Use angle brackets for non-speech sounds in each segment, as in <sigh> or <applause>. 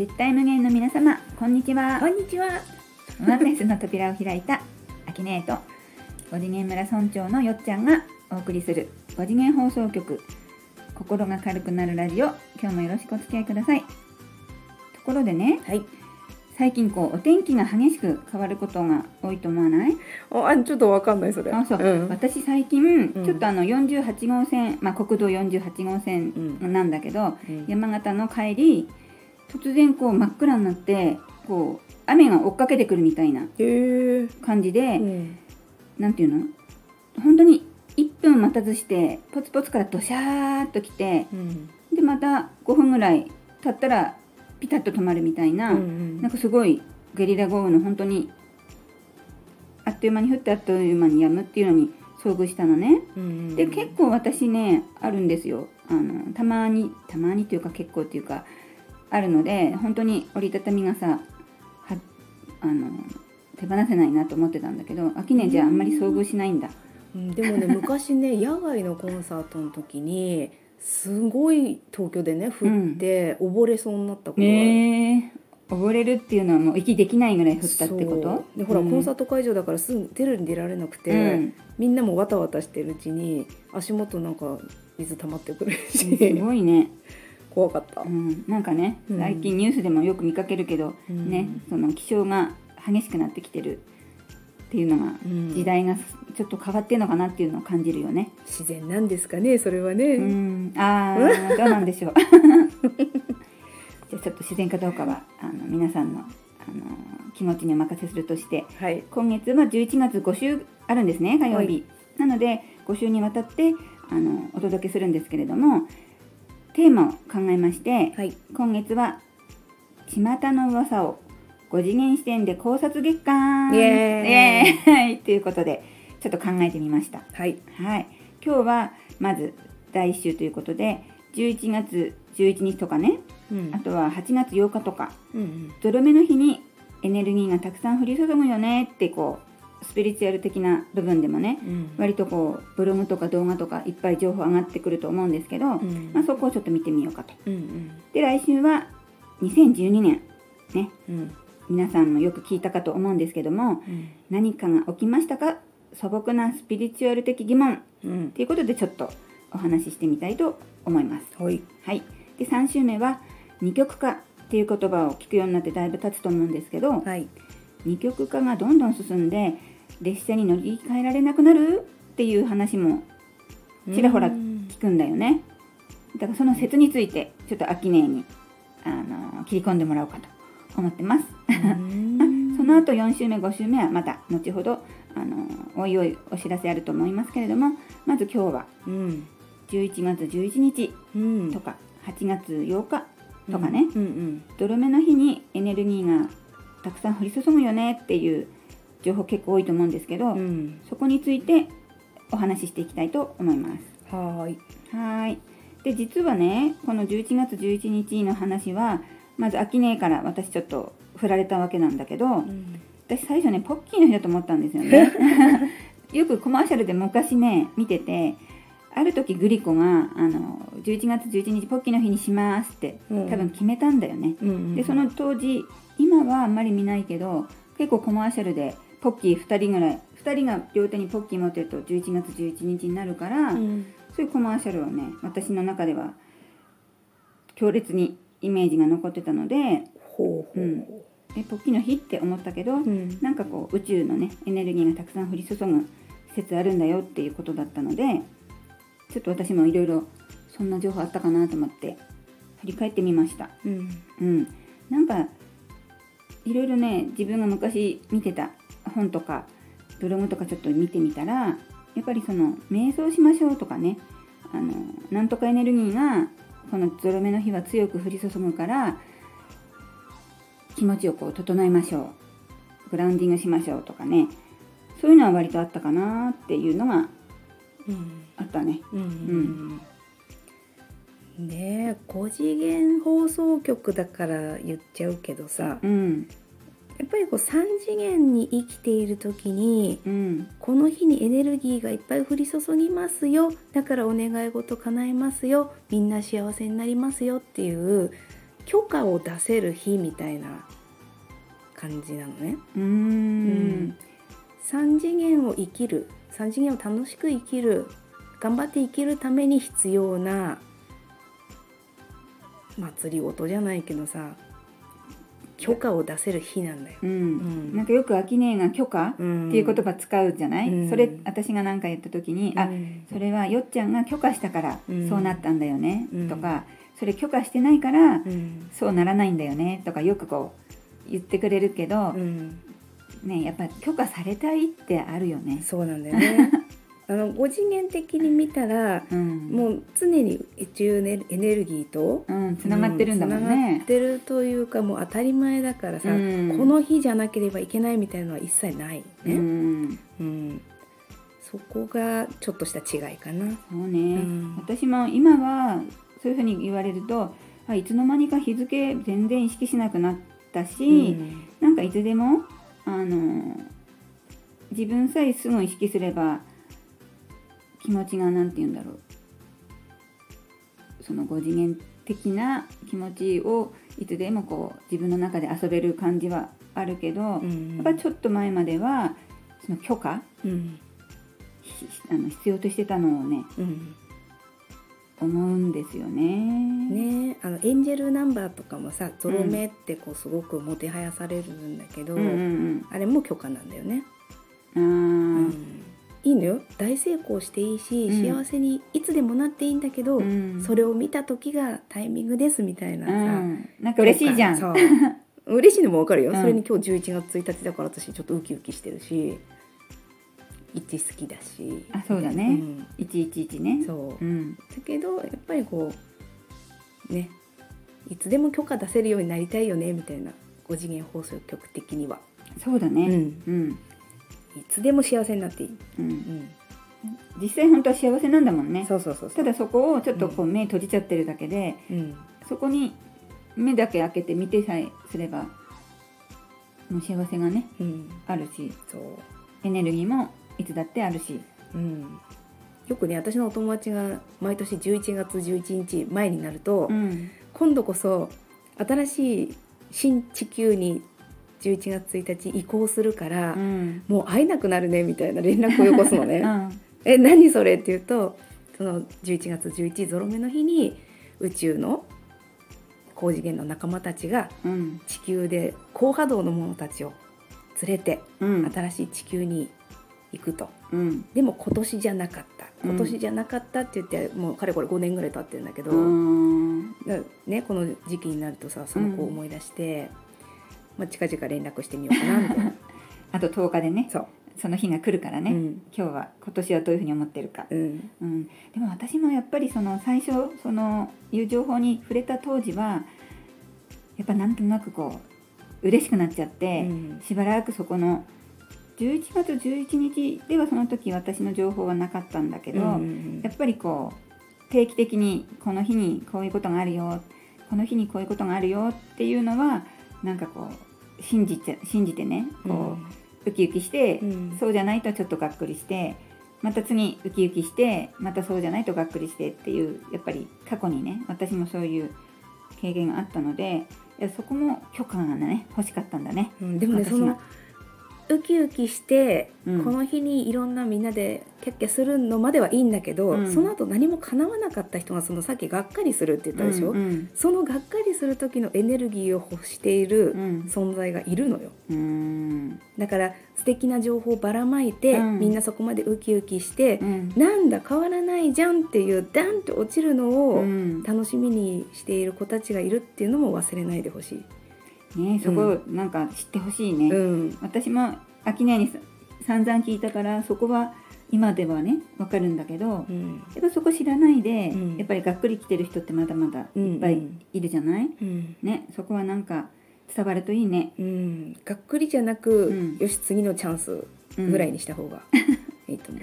絶対無限の皆様こんにちはこんにちは。ワンネスの扉を開いたアキネート5次元村村長のよっちゃんがお送りする5次元放送局心が軽くなるラジオ今日もよろしくお付き合いくださいところでねはい。最近こうお天気が激しく変わることが多いと思わない？あ、ちょっとわかんないそれ。あそう、ん。私最近、うんちょっとあの48号線、まあ、国道48号線うんなんだけど、うん山形の帰り突然こう真っ暗になってこう雨が追っかけてくるみたいな。感じで、うん。なんていうの？本当に1分待たずしてポツポツからドシャーっと来てうん。でまた5分ぐらい経ったらピタッと止まるみたいな、うんなんかすごいゲリラ豪雨の本当にあっという間に降ってあっという間に止むっていうのに遭遇したのね。うん。で結構私ねあるんですよあのたまにたまにというか結構っていうかあるので本当に折りたたみ傘はあの手放せないなと思ってたんだけど秋ねじゃああんまり遭遇しないんだ。うん。でもね <laughs> 昔ね野外のコンサートの時にすごい東京でね降って溺れそうになったことがある。ねえ。溺れるっていうのはもう息できないぐらい降ったってこと？でほら、うん。コンサート会場だからすぐ出るに出られなくて、うん。みんなもわたわたしてるうちに足元なんか水溜まってくるすしごいね、怖かったう。ん、なんかねうん最近ニュースでもよく見かけるけど、うんねその気象が激しくなってきてるっていうのがうん時代がちょっと変わってるのかなっていうのを感じるよね。自然なんですかねそれはね。うん、ああ、どうなんでしょう。<laughs> じゃあちょっと自然かどうかはあの皆さんのあの気持ちにお任せするとして、はい。今月は11月5週あるんですね火曜日。はいなので5週にわたってあのお届けするんですけれども、テーマを考えまして、はい。今月は巷の噂を5次元視点で考察月間イエーイ。<laughs> ということでちょっと考えてみました。はい。はい、今日はまず第1週ということで11月11日とかね。うん。あとは8月8日とか。うん。ゾロ目の日にエネルギーがたくさん降り注ぐよねってこうスピリチュアル的な部分でもねうん。割とこうブログとか動画とかいっぱい情報上がってくると思うんですけど、うん。まあ、そこをちょっと見てみようかと。うんで来週は2012年ねうん。皆さんもよく聞いたかと思うんですけどもうん。何かが起きましたか？素朴なスピリチュアル的疑問。うん。ということでちょっとお話ししてみたいと思います。はい。はい、で3週目は二極化っていう言葉を聞くようになってだいぶ経つと思うんですけどはい。二極化がどんどん進んで列車に乗り換えられなくなる？っていう話もちらほらうん聞くんだよね。だからその説についてちょっと秋音にあの切り込んでもらおうかと思ってます。うん。<laughs> その後4週目5週目はまた後ほどあのおいおいお知らせあると思いますけれどもまず今日はうん。11月11日うん。とか8月8日とかね、うんうん泥目の日にエネルギーがたくさん降り注ぐよねっていう情報結構多いと思うんですけど、うんそこについてお話ししていきたいと思います。はーい。はーいで実はねこの11月11日の話はまず秋音から私ちょっと振られたわけなんだけどうん私最初ねポッキーの日だと思ったんですよね。<laughs> よくコマーシャルで昔ね見ててある時グリコがあの11月11日ポッキーの日にしますってうん多分決めたんだよね。うんでその当時今はあんまり見ないけど結構コマーシャルでポッキー2人ぐらい2人が両手にポッキー持ってると11月11日になるから、うん。そういうコマーシャルはね私の中では強烈にイメージが残ってたのでほうほうう。ん。えポッキーの日って思ったけど、うん。なんかこう宇宙のねエネルギーがたくさん降り注ぐ説あるんだよっていうことだったのでちょっと私もいろいろそんな情報あったかなと思って振り返ってみました。うん。うん、なんかいろいろね自分が昔見てた本とかブログとかちょっと見てみたらやっぱりその瞑想しましょうとかねあのなんとかエネルギーがこのゾロ目の日は強く降り注ぐから気持ちをこう整えましょう。グラウンディングしましょうとかね。そういうのは割とあったかなっていうのがうん。あったね。うんねえ5次元放送局だから言っちゃうけどさうん。やっぱりこう3次元に生きている時にうん。この日にエネルギーがいっぱい降り注ぎますよだからお願い事叶えますよみんな幸せになりますよっていう許可を出せる日みたいな感じなのね。うーん。3次元を生きる3次元を楽しく生きる頑張って生きるために必要な祭り事じゃないけどさ許可を出せる日なんだよ。うん。うん。なんかよく秋音が許可ってうんいう言葉使うじゃない、うん。それ私が何か言った時に、あうん。それはよっちゃんが許可したからうん。そうなったんだよね、うん。とかそれ許可してないからうん。そうならないんだよねとかよくこう言ってくれるけど、うん。ねやっぱ許可されたいってあるよね。そうなんだよね。あの5次元的に見たらうん、もう常に宇宙エネルギーとうん、つながってるんだもんつながっね。てるというかもう当たり前だからさ、うん。この日じゃなければいけないみたいなのは一切ないね。うん、うん、そこがちょっとした違いかな。そうね、うん。私も今はそういうふうに言われるとあいつの間にか日付全然意識しなくなったし、なんかいつでもあの自分さえすぐ意識すれば気持ちが何て言うんだろう。その5次元的な気持ちをいつでもこう自分の中で遊べる感じはあるけど、うん。やっぱちょっと前まではその許可うん。ひあの必要としてたのをねうん。思うんですよね。ね。あのエンジェルナンバーとかもさゾロ目ってこうすごくもてはやされるんだけど、うんうんあれも許可なんだよね。うん。あいいのよ。大成功していいし、うん。幸せにいつでもなっていいんだけど、ーうん。それを見た時がタイミングですみたいなうさ、ん、なんか嬉しいじゃん。そう。嬉しいのもわかるよ、うん。それに今日11月1日だから私ちょっとウキウキしてるし一好きだし。あそうだね。111ねうん。そう。うん。だけどやっぱりこうねいつでも許可出せるようになりたいよねみたいな。5次元放送局的には、うそうだね。ん、うん。いつでも幸せになっていい、う。うんん、実際本当は幸せなんだもんね。そうそうそうそうただそこをちょっとこう目閉じちゃってるだけで、うんそこに目だけ開けて見てさえすれば、もう幸せがね、うん、あるし、そうエネルギーもいつだってあるし。うん、よくね私のお友達が毎年11月11日前になると、うん。今度こそ新しい新地球に11月1日移行するから、うん。もう会えなくなるねみたいな連絡をよこすのね。<laughs> うん。え何それ？って言うとその11月11ゾロ目の日に宇宙の高次元の仲間たちがうん。地球で高波動の者たちを連れてうん。新しい地球に行くと。うん。でも今年じゃなかったうん今年じゃなかったって言って、もうかれこれ5年ぐらい経ってるんだけど、ね、この時期になるとさその子を思い出して、まあ、近々連絡してみようかな <laughs> あと10日でね、そう、その日が来るからね。うん。今日は今年はどういうふうに思ってるか。うん。うん、でも私もやっぱりその最初そのいう情報に触れた当時はやっぱなんとなくこう嬉しくなっちゃって、うん。しばらくそこの11月11日ではその時私の情報はなかったんだけど、うん。やっぱりこう定期的にこの日にこういうことがあるよこの日にこういうことがあるよっていうのはなんかこう信じて信じてねこう、ウキウキして、うん。そうじゃないとちょっとがっくりしてまた次ウキウキしてまたそうじゃないとがっくりしてっていうやっぱり過去にね私もそういう経験があったのでそこも許可がね欲しかったんだね。うんでもねそのウキウキして、うん。この日にいろんなみんなでキャッキャするのまではいいんだけど、うん。その後何も叶わなかった人がそのさっきがっかりするって言ったでしょ、うんうん。そのがっかりする時のエネルギーを欲しているうん。存在がいるのよ。うん。だから素敵な情報をばらまいて、うん。みんなそこまでウキウキしてう、ん。なんだ変わらないじゃんっていうダンと落ちるのをうん。楽しみにしている子たちがいるっていうのも忘れないでほしい。ねそこなんか知ってほしいね。うん。私も秋音にさ散々聞いたからそこは今ではねわかるんだけどうん。やっぱそこ知らないで、うん。やっぱりがっくり来てる人ってまだまだうんいっぱいいるじゃない、うん。ねそこはなんか伝わるといいね。うん、がっくりじゃなく、うん。よし次のチャンスうん。ぐらいにした方が <laughs> いいと思う。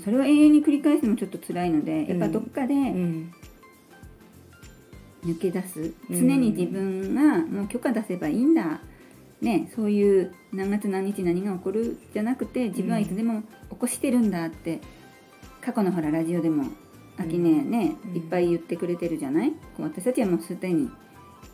それを永遠に繰り返すのもちょっと辛いのでやっぱどっかでうん抜け出す、うん。常に自分がもう許可出せばいいんだ、ね、そういう何月何日何が起こるじゃなくて自分はいつでも起こしてるんだって過去のほらラジオでも秋ねね、うん。いっぱい言ってくれてるじゃない？こう私たちはもうすでに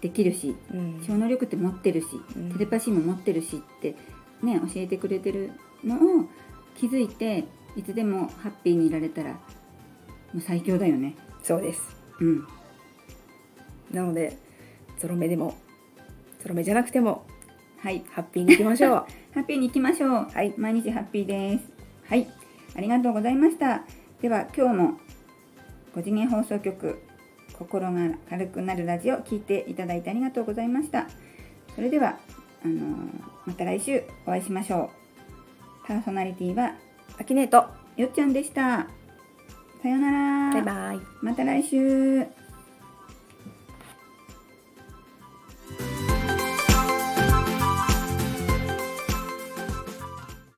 できるしうん。超能力って持ってるし、うん。テレパシーも持ってるしってね教えてくれてるのを気づいていつでもハッピーにいられたらもう最強だよね。そうです。うんなのでゾロ目でもゾロ目じゃなくてもはいハッピーにいきましょう。<laughs> ハッピーに行きましょう。はい。毎日ハッピーです。はい。ありがとうございました。では今日も5次元放送局心が軽くなるラジオ聞いていただいてありがとうございました。それではあのーまた来週お会いしましょう。パーソナリティはアキネートよっちゃんでした。さようなら。バイバイ。また来週